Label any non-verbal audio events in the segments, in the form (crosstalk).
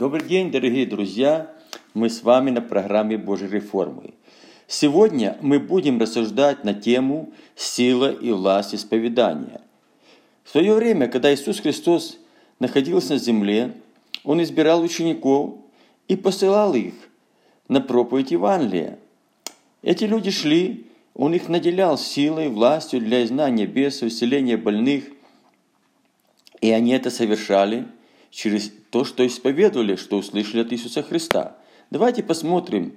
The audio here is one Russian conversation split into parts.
Добрый день, дорогие друзья! Мы с вами на программе Божьей реформы. Сегодня мы будем рассуждать на тему «Сила и власть исповедания». В свое время, когда Иисус Христос находился на земле, Он избирал учеников и посылал их на проповедь Евангелия. Эти люди шли, Он их наделял силой, властью для изгнания бесов, исцеления больных, и они это совершали – через то, что исповедовали, что услышали от Иисуса Христа. Давайте посмотрим,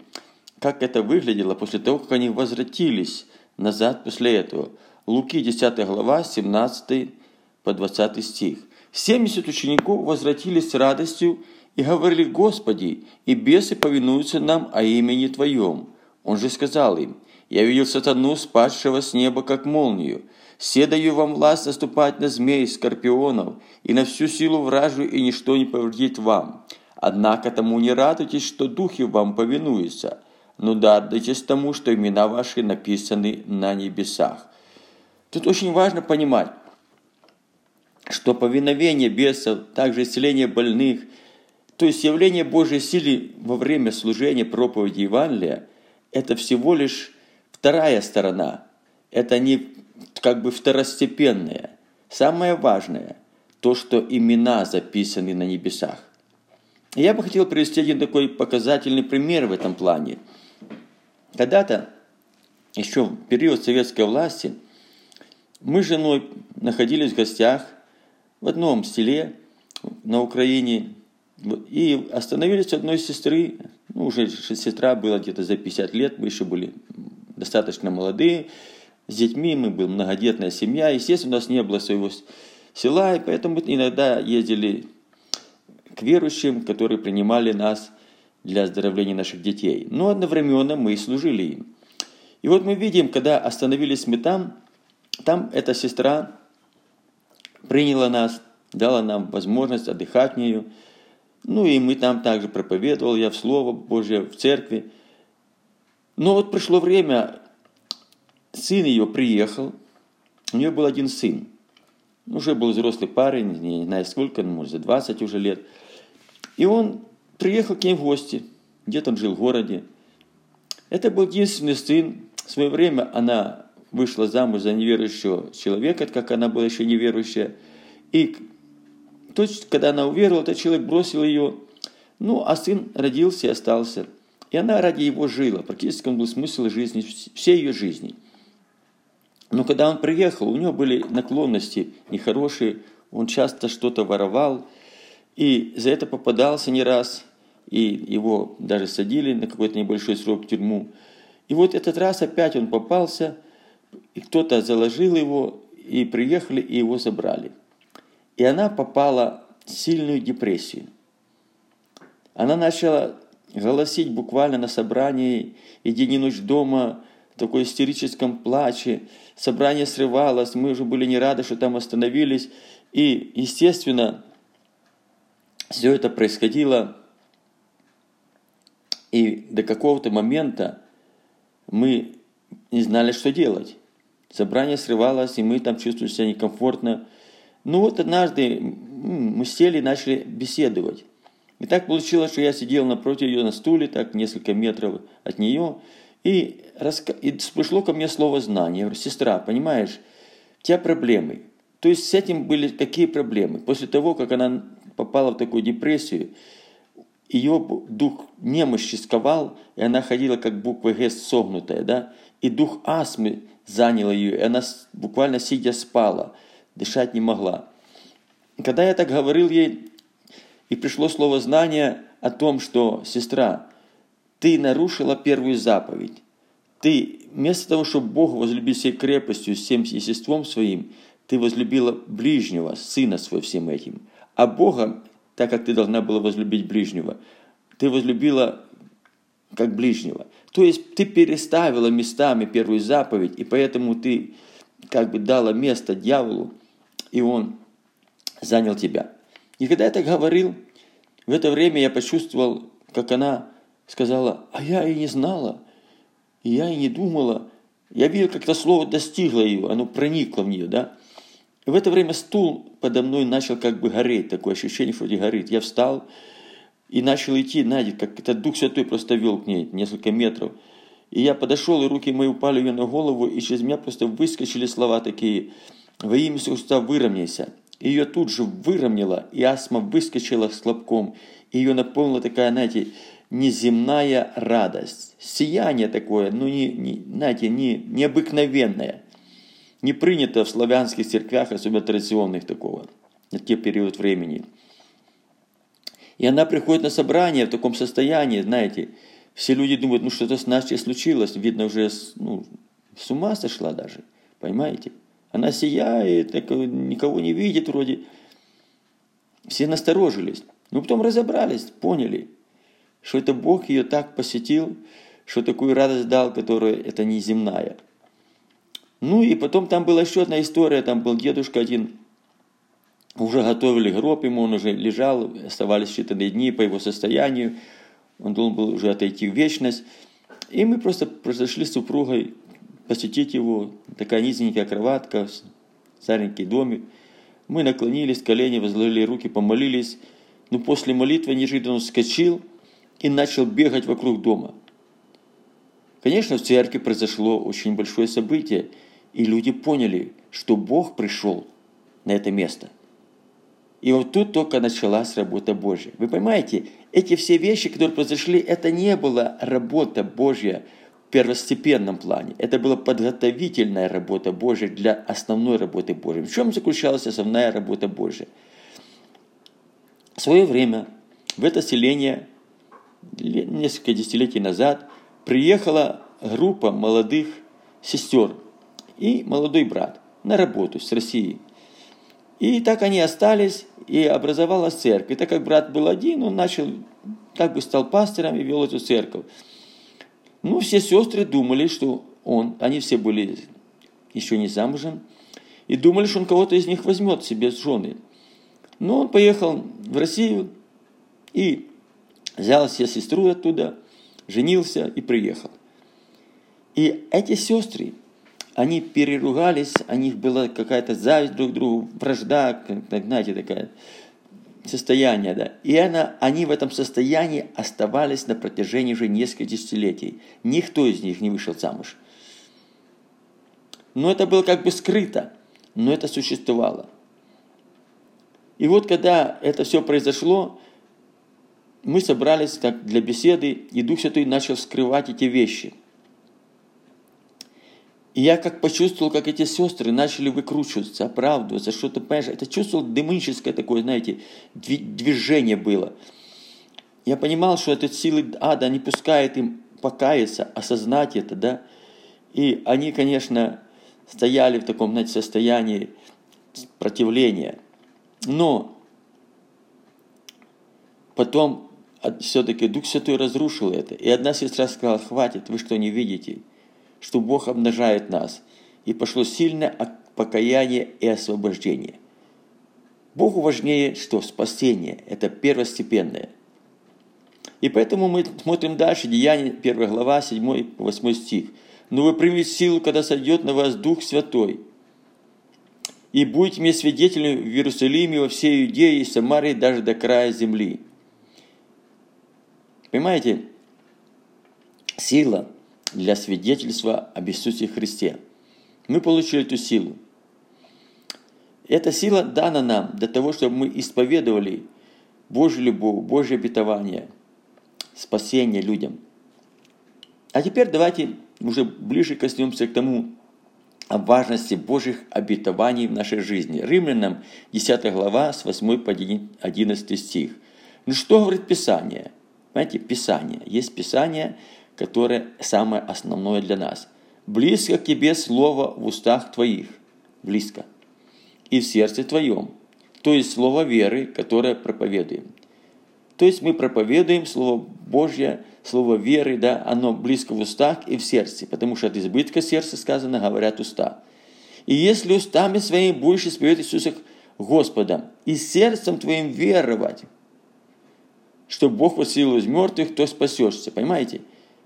как это выглядело после того, как они возвратились назад после этого. Луки 10 глава, 17 по 20 стих. 70 учеников возвратились с радостью и говорили, «Господи, и бесы повинуются нам о имени Твоем». Он же сказал им, «Я видел сатану, спадшего с неба, как молнию. Все даю вам власть наступать на змей, скорпионов и на всю силу вражью, и ничто не повредит вам. Однако тому не радуйтесь, что духи вам повинуются, но радуйтесь тому, что имена ваши написаны на небесах. Тут очень важно понимать, что повиновение бесов, также исцеление больных, то есть явление Божьей силы во время служения проповеди Евангелия, это всего лишь вторая сторона. Это не как бы второстепенное. Самое важное – то, что имена записаны на небесах. Я бы хотел привести один такой показательный пример в этом плане. Когда-то, еще в период советской власти, мы с женой находились в гостях в одном селе на Украине и остановились одной сестры, ну, уже сестра была где-то за 50 лет, мы еще были достаточно молодые, с детьми, мы были многодетная семья. Естественно, у нас не было своего села, и поэтому иногда ездили к верующим, которые принимали нас для оздоровления наших детей. Но одновременно мы и служили им. И вот мы видим, когда остановились мы там, там эта сестра приняла нас, дала нам возможность отдыхать в нее. Ну и мы там также проповедовал я в Слово Божье, в церкви. Но вот пришло время, сын ее приехал, у нее был один сын. Уже был взрослый парень, не знаю сколько, ну, может, за 20 уже лет. И он приехал к ней в гости, где-то он жил в городе. Это был единственный сын. В свое время она вышла замуж за неверующего человека, как она была еще неверующая. И то, когда она уверовала, этот человек бросил ее. Ну, а сын родился и остался. И она ради его жила. Практически он был смысл жизни, всей ее жизни – но когда он приехал, у него были наклонности нехорошие, он часто что-то воровал, и за это попадался не раз, и его даже садили на какой-то небольшой срок в тюрьму. И вот этот раз опять он попался, и кто-то заложил его, и приехали, и его забрали. И она попала в сильную депрессию. Она начала голосить буквально на собрании, и день и ночь дома, в такой истерическом плаче, собрание срывалось, мы уже были не рады, что там остановились. И, естественно, все это происходило, и до какого-то момента мы не знали, что делать. Собрание срывалось, и мы там чувствовали себя некомфортно. Ну вот однажды мы сели и начали беседовать. И так получилось, что я сидел напротив ее на стуле, так несколько метров от нее, и, раска... и пришло ко мне слово знание. Я говорю, сестра, понимаешь, у тебя проблемы. То есть с этим были какие проблемы? После того, как она попала в такую депрессию, ее дух немощи сковал, и она ходила как буква Г согнутая, да, и дух астмы занял ее, и она буквально сидя спала, дышать не могла. Когда я так говорил ей, и пришло слово знания о том, что, сестра, ты нарушила первую заповедь. Ты вместо того, чтобы Бог возлюбил всей крепостью, всем естеством своим, ты возлюбила ближнего, сына своего всем этим. А Бога, так как ты должна была возлюбить ближнего, ты возлюбила как ближнего. То есть ты переставила местами первую заповедь, и поэтому ты как бы дала место дьяволу, и он занял тебя. И когда я так говорил, в это время я почувствовал, как она сказала, а я и не знала, и я и не думала. Я видел, как это слово достигло ее, оно проникло в нее, да. И в это время стул подо мной начал как бы гореть, такое ощущение, вроде горит. Я встал, и начал идти, знаете, как этот Дух Святой просто вел к ней несколько метров. И я подошел, и руки мои упали ее на голову, и через меня просто выскочили слова такие, «Во имя Иисуса выровняйся». Ее тут же выровняло, и астма выскочила с хлопком, ее наполнила такая, знаете, неземная радость, сияние такое, ну, не, не, знаете, не, необыкновенное. Не принято в славянских церквях, особенно традиционных такого, на те период времени. И она приходит на собрание в таком состоянии, знаете, все люди думают, ну что-то с Настей случилось, видно уже ну, с ума сошла даже, понимаете? Она сияет, так, никого не видит вроде. Все насторожились. Но потом разобрались, поняли, что это Бог ее так посетил, что такую радость дал, которая это не земная. Ну и потом там была еще одна история, там был дедушка один, уже готовили гроб ему, он уже лежал, оставались считанные дни по его состоянию, он должен был уже отойти в вечность. И мы просто произошли с супругой посетить его, такая низенькая кроватка, старенький домик. Мы наклонились, колени возложили руки, помолились. Но после молитвы неожиданно вскочил и начал бегать вокруг дома. Конечно, в церкви произошло очень большое событие, и люди поняли, что Бог пришел на это место – и вот тут только началась работа Божья. Вы понимаете, эти все вещи, которые произошли, это не была работа Божья первостепенном плане. Это была подготовительная работа Божья для основной работы Божьей. В чем заключалась основная работа Божья? В свое время в это селение несколько десятилетий назад приехала группа молодых сестер и молодой брат на работу с Россией. И так они остались, и образовалась церковь. И так как брат был один, он начал, как бы стал пастором и вел эту церковь. Ну, все сестры думали, что он, они все были еще не замужем, и думали, что он кого-то из них возьмет себе с жены. Но он поехал в Россию и взял себе сестру оттуда, женился и приехал. И эти сестры, они переругались, у них была какая-то зависть друг к другу, вражда, как, знаете, такая состояние, да. И она, они в этом состоянии оставались на протяжении уже нескольких десятилетий. Никто из них не вышел замуж. Но это было как бы скрыто, но это существовало. И вот когда это все произошло, мы собрались так для беседы, и Дух Святой начал скрывать эти вещи – и я как почувствовал, как эти сестры начали выкручиваться, оправдываться, что-то, понимаешь, это чувствовал демоническое такое, знаете, движение было. Я понимал, что это силы ада не пускают им покаяться, осознать это, да. И они, конечно, стояли в таком, знаете, состоянии противления. Но потом все-таки Дух Святой разрушил это. И одна сестра сказала, хватит, вы что, не видите? Что Бог обнажает нас, и пошло сильное покаяние и освобождение. Богу важнее, что спасение – это первостепенное. И поэтому мы смотрим дальше, Деяние 1 глава, 7-8 стих. «Но вы примете силу, когда сойдет на вас Дух Святой, и будете мне свидетелями в Иерусалиме, во всей Иудее и Самарии, даже до края земли». Понимаете, сила – для свидетельства об Иисусе Христе. Мы получили эту силу. Эта сила дана нам для того, чтобы мы исповедовали Божью любовь, Божье обетование, спасение людям. А теперь давайте уже ближе коснемся к тому, о важности Божьих обетований в нашей жизни. Римлянам 10 глава с 8 по 11 стих. Ну что говорит Писание? Знаете, Писание. Есть Писание, которое самое основное для нас. Близко к тебе слово в устах твоих, близко, и в сердце твоем, то есть слово веры, которое проповедуем. То есть мы проповедуем Слово Божье, Слово веры, да, оно близко в устах и в сердце, потому что от избытка сердца сказано, говорят уста. И если устами своими будешь исповедовать Иисуса Господом и сердцем твоим веровать, что Бог воссилил из мертвых, то спасешься. Понимаете?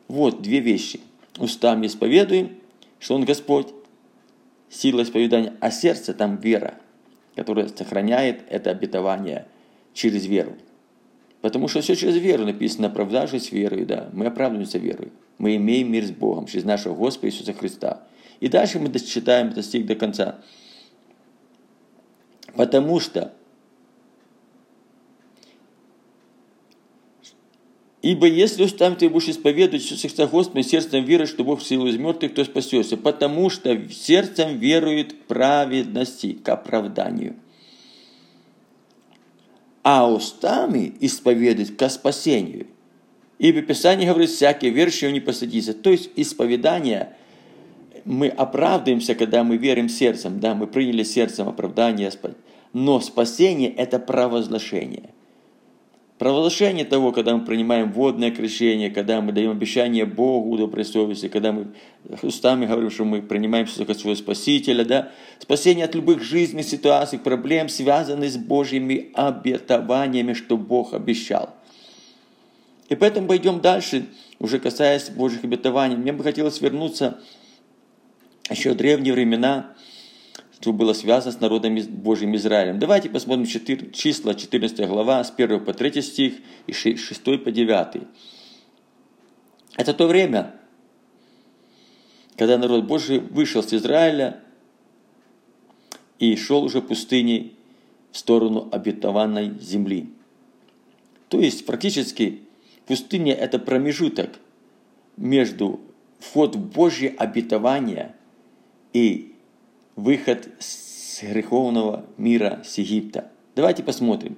Вот две вещи. Устами исповедуем, что Он Господь, сила исповедания, а сердце там вера, которая сохраняет это обетование через веру. Потому что все через веру написано, оправдавшись верой, да. Мы оправдываемся верой. Мы имеем мир с Богом через нашего Господа Иисуса Христа. И дальше мы читаем этот стих до конца. Потому что Ибо если устами ты будешь исповедовать Иисуса Христа Господа, сердцем веруешь, что Бог силу из мертвых, то спасешься. Потому что сердцем верует праведности, к оправданию. А устами исповедует к спасению. Ибо Писание говорит, всякий верующий не посадится. То есть исповедание, мы оправдываемся, когда мы верим сердцем. Да, мы приняли сердцем оправдание. Но спасение – это провозглашение. Провозглашение того, когда мы принимаем водное крещение, когда мы даем обещание Богу доброй совести, когда мы устами говорим, что мы принимаем как своего Спасителя, да? Спасение от любых жизненных ситуаций, проблем, связанных с Божьими обетованиями, что Бог обещал. И поэтому пойдем дальше, уже касаясь Божьих обетований. Мне бы хотелось вернуться еще в древние времена, что было связано с народом Божьим Израилем. Давайте посмотрим 4, числа 14 глава, с 1 по 3 стих и 6 по 9. Это то время, когда народ Божий вышел с Израиля и шел уже пустыней в сторону обетованной земли. То есть, практически, пустыня – это промежуток между вход в Божье обетование и выход с греховного мира с Египта. Давайте посмотрим.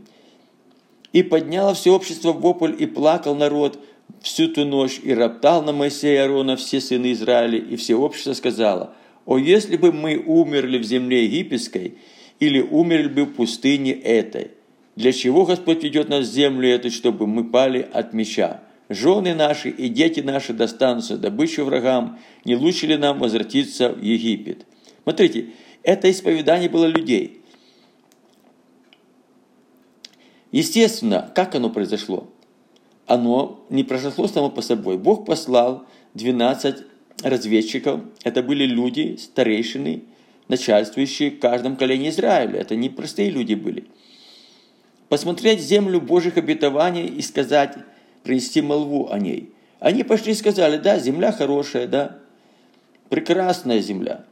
«И подняло все общество в вопль, и плакал народ всю ту ночь, и роптал на Моисея Аарона все сыны Израиля, и все общество сказало, «О, если бы мы умерли в земле египетской, или умерли бы в пустыне этой, для чего Господь ведет нас в землю эту, чтобы мы пали от меча? Жены наши и дети наши достанутся добычу врагам, не лучше ли нам возвратиться в Египет?» Смотрите, это исповедание было людей. Естественно, как оно произошло? Оно не произошло само по собой. Бог послал 12 разведчиков. Это были люди, старейшины, начальствующие в каждом колене Израиля. Это не простые люди были. Посмотреть землю Божьих обетований и сказать, принести молву о ней. Они пошли и сказали, да, земля хорошая, да, прекрасная земля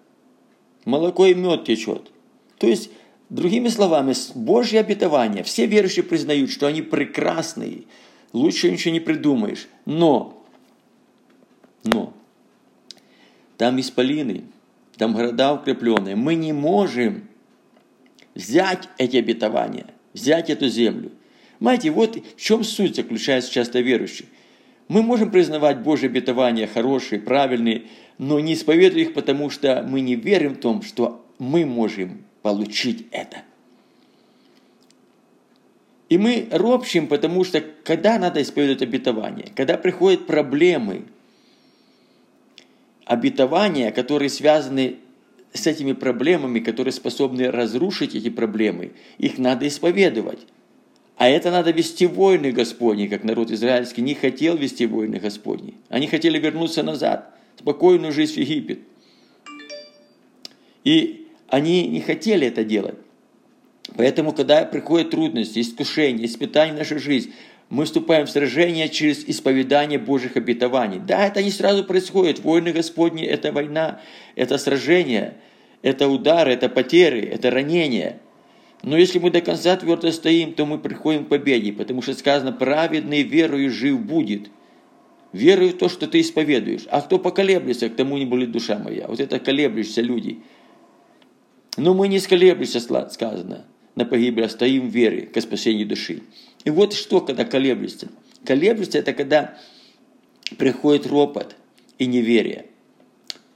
молоко и мед течет. То есть, другими словами, Божье обетование, все верующие признают, что они прекрасные, лучше ничего не придумаешь. Но, но, там исполины, там города укрепленные. Мы не можем взять эти обетования, взять эту землю. Знаете, вот в чем суть заключается часто верующих. Мы можем признавать Божьи обетования хорошие, правильные, но не исповедуем их, потому что мы не верим в том, что мы можем получить это. И мы ропщим, потому что когда надо исповедовать обетование, когда приходят проблемы, обетования, которые связаны с этими проблемами, которые способны разрушить эти проблемы, их надо исповедовать. А это надо вести войны Господни, как народ израильский не хотел вести войны Господни. Они хотели вернуться назад, спокойную жизнь в Египет. И они не хотели это делать. Поэтому, когда приходят трудности, искушения, испытания в нашу жизнь, мы вступаем в сражение через исповедание Божьих обетований. Да, это не сразу происходит. Войны Господни – это война, это сражение, это удары, это потери, это ранения – но если мы до конца твердо стоим, то мы приходим к победе, потому что сказано, праведный верою жив будет. Верую в то, что ты исповедуешь. А кто поколеблется, к тому не будет душа моя. Вот это колеблющиеся люди. Но мы не сколеблемся, сказано, на погибель, а стоим в вере к спасению души. И вот что, когда колеблешься. Колеблешься – это когда приходит ропот и неверие –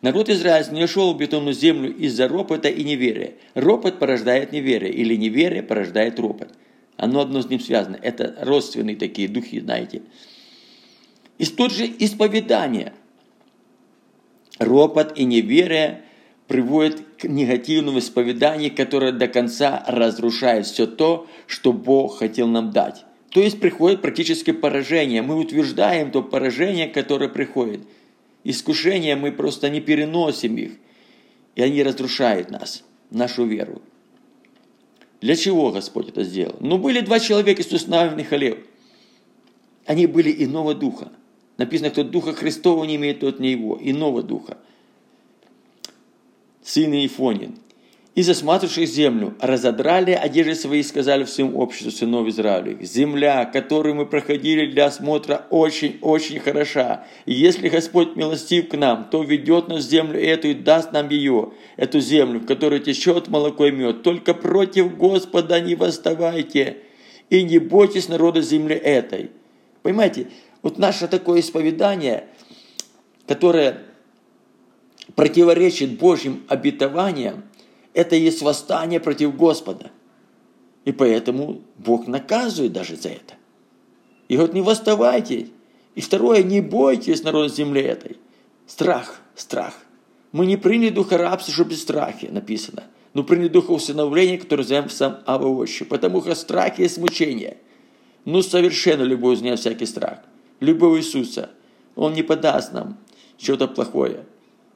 Народ израильский не шел в бетонную землю из-за ропота и неверия. Ропот порождает неверие, или неверие порождает ропот. Оно одно с ним связано. Это родственные такие духи, знаете. И тут же исповедание. Ропот и неверие приводят к негативному исповеданию, которое до конца разрушает все то, что Бог хотел нам дать. То есть приходит практически поражение. Мы утверждаем то поражение, которое приходит – искушения, мы просто не переносим их, и они разрушают нас, нашу веру. Для чего Господь это сделал? Ну, были два человека, Иисус Навин и Халев. Они были иного духа. Написано, кто Духа Христова не имеет, тот не его, иного Духа. Сын Ифонин и засматривших землю, разодрали одежды свои и сказали всем обществу сынов Израилевых, земля, которую мы проходили для осмотра, очень-очень хороша. И если Господь милостив к нам, то ведет нас в землю эту и даст нам ее, эту землю, в которой течет молоко и мед. Только против Господа не восставайте и не бойтесь народа земли этой. Понимаете, вот наше такое исповедание, которое противоречит Божьим обетованиям, это есть восстание против Господа. И поэтому Бог наказывает даже за это. И вот не восставайте. И второе, не бойтесь народ земли этой. Страх, страх. Мы не приняли духа рабства, чтобы без страхи, написано. Но приняли духа усыновления, который зовем сам Авоощу. Потому что страх есть мучение. Ну, совершенно любой из всякий страх. Любого Иисуса. Он не подаст нам что-то плохое.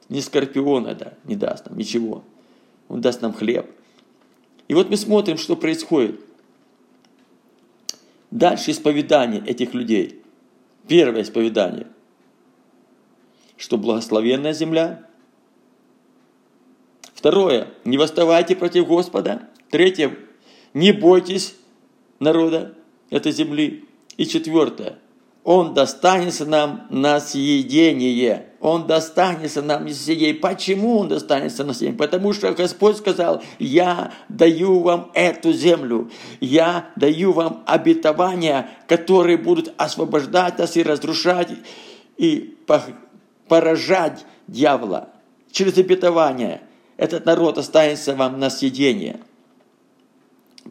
Ни скорпиона, да, не даст нам ничего. Он даст нам хлеб. И вот мы смотрим, что происходит. Дальше исповедание этих людей. Первое исповедание. Что благословенная земля. Второе. Не восставайте против Господа. Третье. Не бойтесь народа этой земли. И четвертое. Он достанется нам на съедение. Он достанется нам на съедение. Почему Он достанется на съедение? Потому что Господь сказал, я даю вам эту землю. Я даю вам обетования, которые будут освобождать нас и разрушать, и поражать дьявола. Через обетование этот народ останется вам на съедение.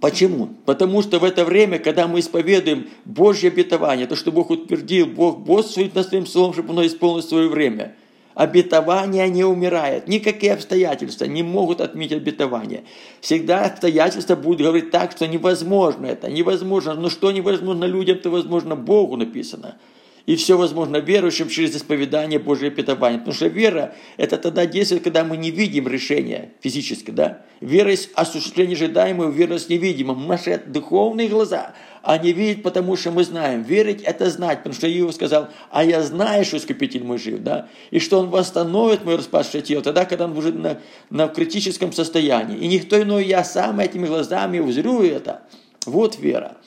Почему? Потому что в это время, когда мы исповедуем Божье обетование, то, что Бог утвердил, Бог бодрствует над своим словом, чтобы оно исполнило свое время. Обетование не умирает. Никакие обстоятельства не могут отменить обетование. Всегда обстоятельства будут говорить так, что невозможно это, невозможно. Но что невозможно людям, то возможно Богу написано. И все возможно верующим через исповедание Божьего питания. Потому что вера – это тогда действует, когда мы не видим решения физически. Да? Вера есть осуществление ожидаемого, вера есть невидимым. Наши духовные глаза, они видят, потому что мы знаем. Верить – это знать, потому что Иов сказал, а я знаю, что Искупитель мой жив, да? и что Он восстановит мое распавшее тело, тогда, когда Он уже на, на критическом состоянии. И никто иной, я сам этими глазами узрю это. Вот вера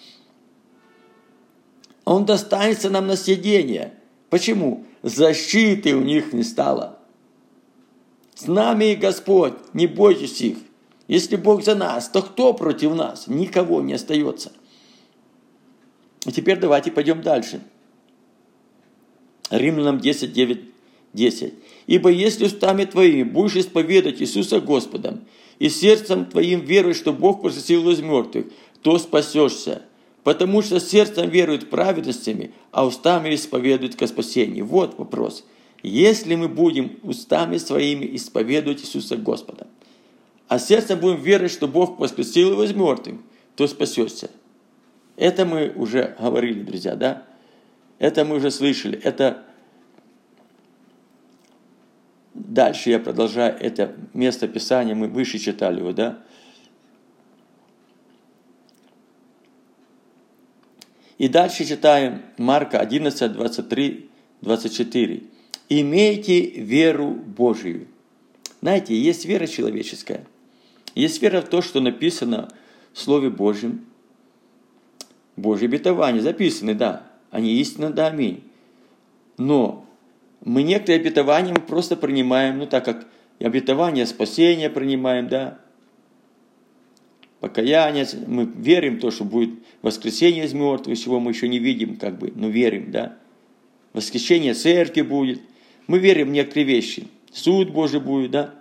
он достанется нам на съедение. Почему? Защиты у них не стало. С нами Господь, не бойтесь их. Если Бог за нас, то кто против нас? Никого не остается. И теперь давайте пойдем дальше. Римлянам 10, 9, 10. «Ибо если устами твоими будешь исповедать Иисуса Господом, и сердцем твоим веруешь, что Бог воскресил из мертвых, то спасешься потому что сердцем веруют праведностями, а устами исповедуют ко спасению. Вот вопрос. Если мы будем устами своими исповедовать Иисуса Господа, а сердцем будем верить, что Бог воскресил его из мертвых, то спасешься. Это мы уже говорили, друзья, да? Это мы уже слышали. Это Дальше я продолжаю это место Писания, мы выше читали его, да? И дальше читаем Марка 11, 23, 24. «Имейте веру Божию». Знаете, есть вера человеческая. Есть вера в то, что написано в Слове Божьем. Божье обетования записаны, да. Они истинны, да, аминь. Но мы некоторые обетования мы просто принимаем, ну так как обетование спасения принимаем, да, покаяние, мы верим в то, что будет воскресение из мертвых, чего мы еще не видим, как бы, но верим, да. Воскресение церкви будет. Мы верим в некоторые вещи. Суд Божий будет, да.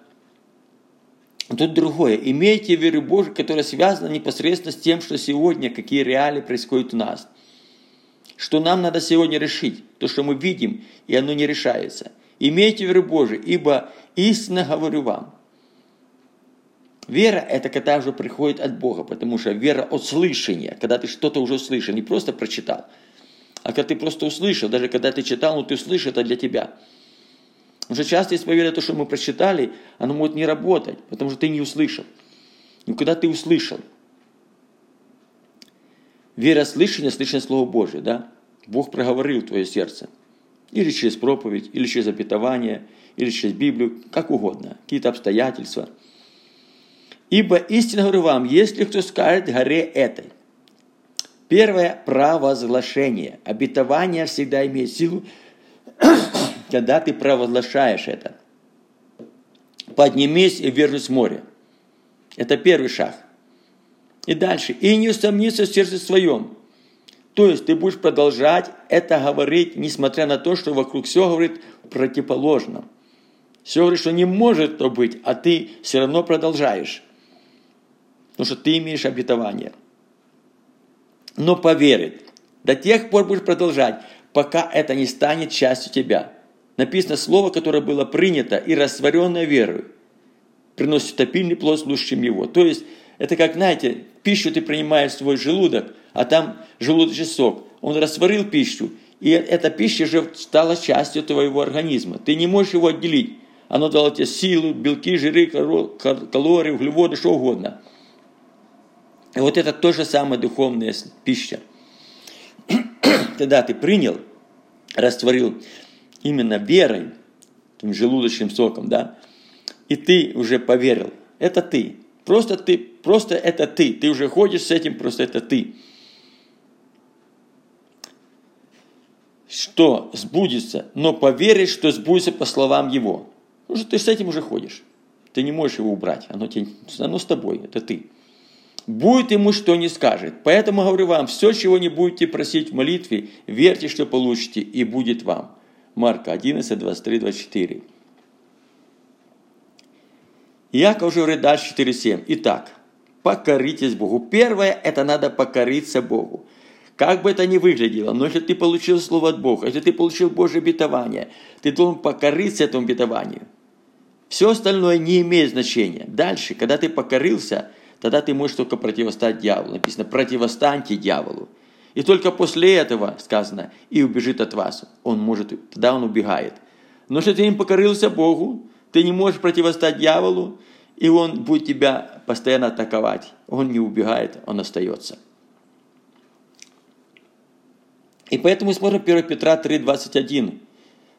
Тут другое. Имейте веру Божию, которая связана непосредственно с тем, что сегодня, какие реалии происходят у нас. Что нам надо сегодня решить, то, что мы видим, и оно не решается. Имейте веру Божию, ибо истинно говорю вам, Вера – это когда уже приходит от Бога, потому что вера от слышания, когда ты что-то уже слышал, не просто прочитал, а когда ты просто услышал, даже когда ты читал, но ты услышал, это для тебя. Уже часто исповедуя то, что мы прочитали, оно может не работать, потому что ты не услышал. Но когда ты услышал, вера слышания, слышание Слова Божие, да? Бог проговорил твое сердце. Или через проповедь, или через обетование, или через Библию, как угодно, какие-то обстоятельства. Ибо истинно говорю вам, если кто скажет горе этой, первое – провозглашение. Обетование всегда имеет силу, (coughs) когда ты провозглашаешь это. Поднимись и вернусь в море. Это первый шаг. И дальше. И не усомниться в сердце своем. То есть ты будешь продолжать это говорить, несмотря на то, что вокруг все говорит противоположно. Все говорит, что не может это быть, а ты все равно продолжаешь. Потому что ты имеешь обетование. Но поверит. До тех пор будешь продолжать, пока это не станет частью тебя. Написано слово, которое было принято и растворенное верой, приносит топильный плод, слушающим его. То есть, это как, знаете, пищу ты принимаешь в свой желудок, а там желудочный сок. Он растворил пищу, и эта пища же стала частью твоего организма. Ты не можешь его отделить. Оно дало тебе силу, белки, жиры, калории, углеводы, что угодно. И вот это то же самое духовная пища. (clears throat) Когда ты принял, растворил именно верой, этим желудочным соком, да, и ты уже поверил, это ты. Просто ты, просто это ты. Ты уже ходишь с этим, просто это ты. что сбудется, но поверишь, что сбудется по словам его. Что ты с этим уже ходишь. Ты не можешь его убрать. Оно, тебе, оно с тобой, это ты. Будет ему, что не скажет. Поэтому говорю вам, все, чего не будете просить в молитве, верьте, что получите, и будет вам. Марка 11, 23, 24. Иаков уже говорит дальше 4.7. Итак, покоритесь Богу. Первое, это надо покориться Богу. Как бы это ни выглядело, но если ты получил Слово от Бога, если ты получил Божье обетование, ты должен покориться этому обетованию. Все остальное не имеет значения. Дальше, когда ты покорился, тогда ты можешь только противостать дьяволу. Написано, противостаньте дьяволу. И только после этого сказано, и убежит от вас. Он может, тогда он убегает. Но если ты не покорился Богу, ты не можешь противостать дьяволу, и он будет тебя постоянно атаковать. Он не убегает, он остается. И поэтому смотрим 1 Петра 3,21.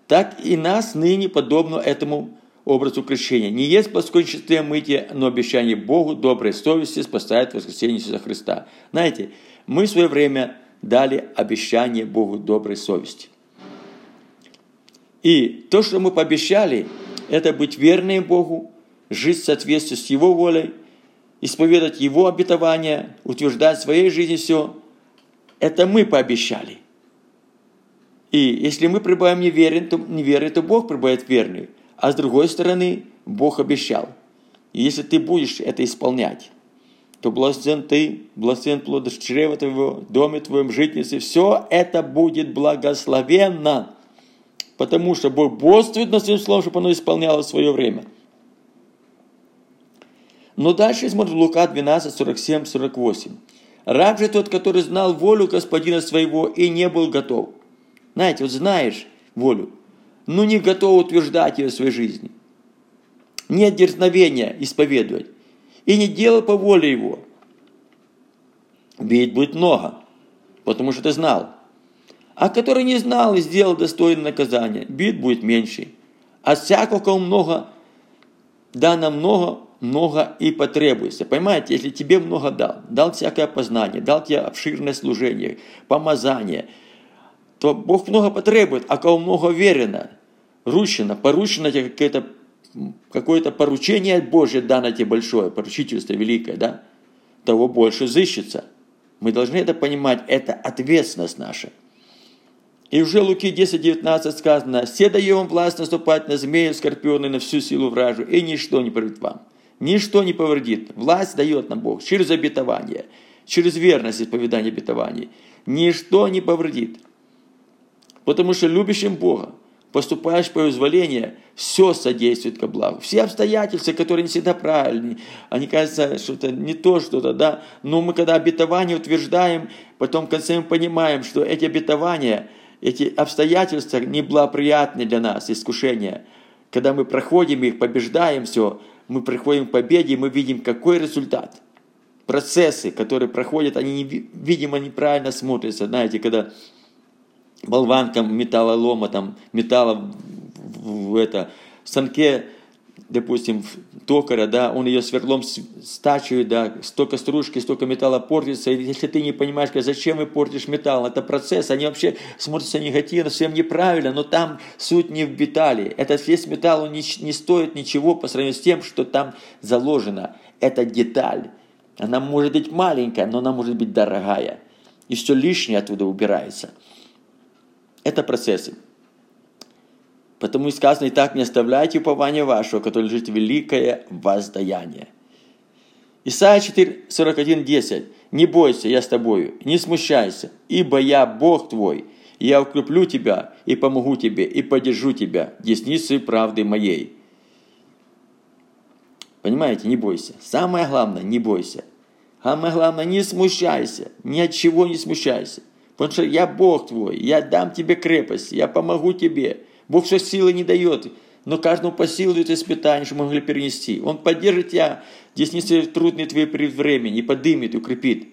Так и нас ныне подобно этому образу крещения. Не есть плоскончатое мытье, но обещание Богу доброй совести спасает воскресение Иисуса Христа. Знаете, мы в свое время дали обещание Богу доброй совести. И то, что мы пообещали, это быть верным Богу, жить в соответствии с Его волей, исповедать Его обетования, утверждать в своей жизни все. Это мы пообещали – и если мы пребываем неверен, то, неверный, то Бог пребывает верный. А с другой стороны, Бог обещал. Если ты будешь это исполнять, то благословен ты, благословен плод чрева твоего, доме твоем, житнице. Все это будет благословенно. Потому что Бог бодрствует на своем словом, чтобы оно исполняло свое время. Но дальше смотрим Лука 12, 47, 48. Раб же тот, который знал волю господина своего и не был готов – знаете, вот знаешь волю, но не готов утверждать ее в своей жизни. Нет дерзновения исповедовать. И не делал по воле его. Ведь будет много, потому что ты знал. А который не знал и сделал достойное наказание, бит будет меньше. А всякого, кому много, дано много, много и потребуется. Понимаете, если тебе много дал, дал всякое познание, дал тебе обширное служение, помазание – то Бог много потребует, а кого много верено, ручено, поручено тебе какое-то какое-то поручение Божье дано тебе большое, поручительство великое, да, того больше взыщется. Мы должны это понимать, это ответственность наша. И уже Луки 10.19 сказано, «Все даем вам власть наступать на змеи, скорпионы, на всю силу вражу, и ничто не повредит вам». Ничто не повредит. Власть дает нам Бог через обетование, через верность исповедания обетований. Ничто не повредит. Потому что любящим Бога, поступаешь по позволение, все содействует ко благу. Все обстоятельства, которые не всегда правильные, они кажутся, что это не то что-то, да, но мы когда обетование утверждаем, потом в конце мы понимаем, что эти обетования, эти обстоятельства неблагоприятны для нас, искушения. Когда мы проходим их, побеждаем все, мы приходим к победе, мы видим, какой результат. Процессы, которые проходят, они, видимо, неправильно смотрятся. Знаете, когда болванком металлолома, там, металла в, в это, станке допустим, токаря, да, он ее сверлом стачивает, да, столько стружки, столько металла портится, и если ты не понимаешь, зачем вы портишь металл, это процесс, они вообще смотрятся негативно, всем неправильно, но там суть не в металле, этот весь металл, он не, не стоит ничего по сравнению с тем, что там заложено, это деталь, она может быть маленькая, но она может быть дорогая, и все лишнее оттуда убирается. Это процессы. Потому и сказано, и так не оставляйте упования вашего, которое лежит великое воздаяние. Исайя 4, 41, 10. «Не бойся, я с тобою, не смущайся, ибо я Бог твой, я укреплю тебя и помогу тебе, и поддержу тебя десницей правды моей». Понимаете, не бойся. Самое главное, не бойся. Самое главное, не смущайся, ни от чего не смущайся. Потому что я Бог твой, я дам тебе крепость, я помогу тебе, Бог все силы не дает, но каждому по силу дает испытание, что мы могли перенести. Он поддержит тебя, десницы трудные твои перед временем, и подымет, укрепит.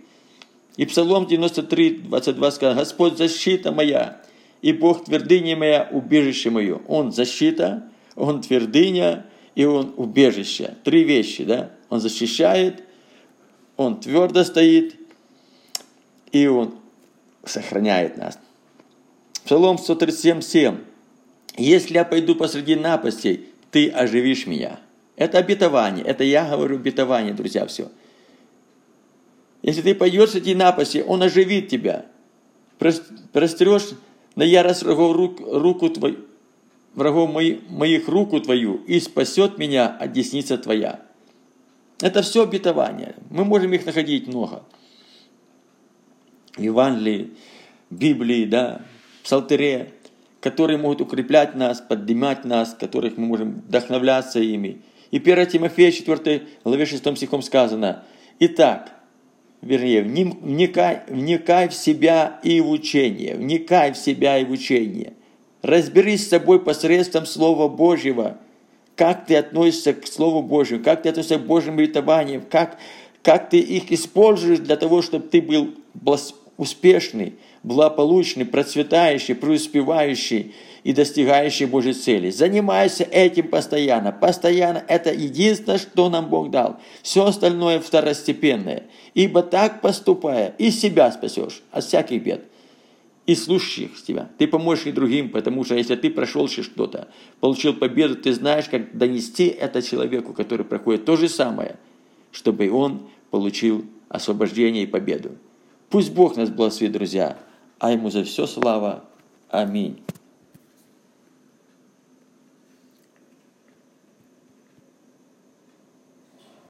И Псалом 93, 22 сказал, Господь защита моя, и Бог твердыня моя, убежище мое. Он защита, Он твердыня, и Он убежище. Три вещи, да? Он защищает, Он твердо стоит, и Он сохраняет нас. Псалом 137, 7. Если я пойду посреди напастей, ты оживишь меня. Это обетование. Это я говорю обетование, друзья, все. Если ты пойдешь среди напасти, он оживит тебя. Прострешь на ярость врагов рук, руку твою, врагов моих, моих руку твою и спасет меня от десницы твоя. Это все обетование. Мы можем их находить много. Евангелии, Библии, да, Псалтере которые могут укреплять нас, поднимать нас, которых мы можем вдохновляться ими. И 1 Тимофея 4 главе 6 стихом сказано, «Итак, вернее, вникай, вникай в себя и в учение, вникай в себя и в учение. Разберись с собой посредством Слова Божьего, как ты относишься к Слову Божьему, как ты относишься к Божьим обетованиям, как, как ты их используешь для того, чтобы ты был успешный, благополучный, процветающий, преуспевающий и достигающий Божьей цели. Занимайся этим постоянно. Постоянно это единственное, что нам Бог дал. Все остальное второстепенное. Ибо так поступая, и себя спасешь от всяких бед и слушающих тебя. Ты поможешь и другим, потому что если ты прошел что-то, получил победу, ты знаешь, как донести это человеку, который проходит то же самое, чтобы он получил освобождение и победу. Пусть Бог нас благословит, друзья, а Ему за все слава. Аминь.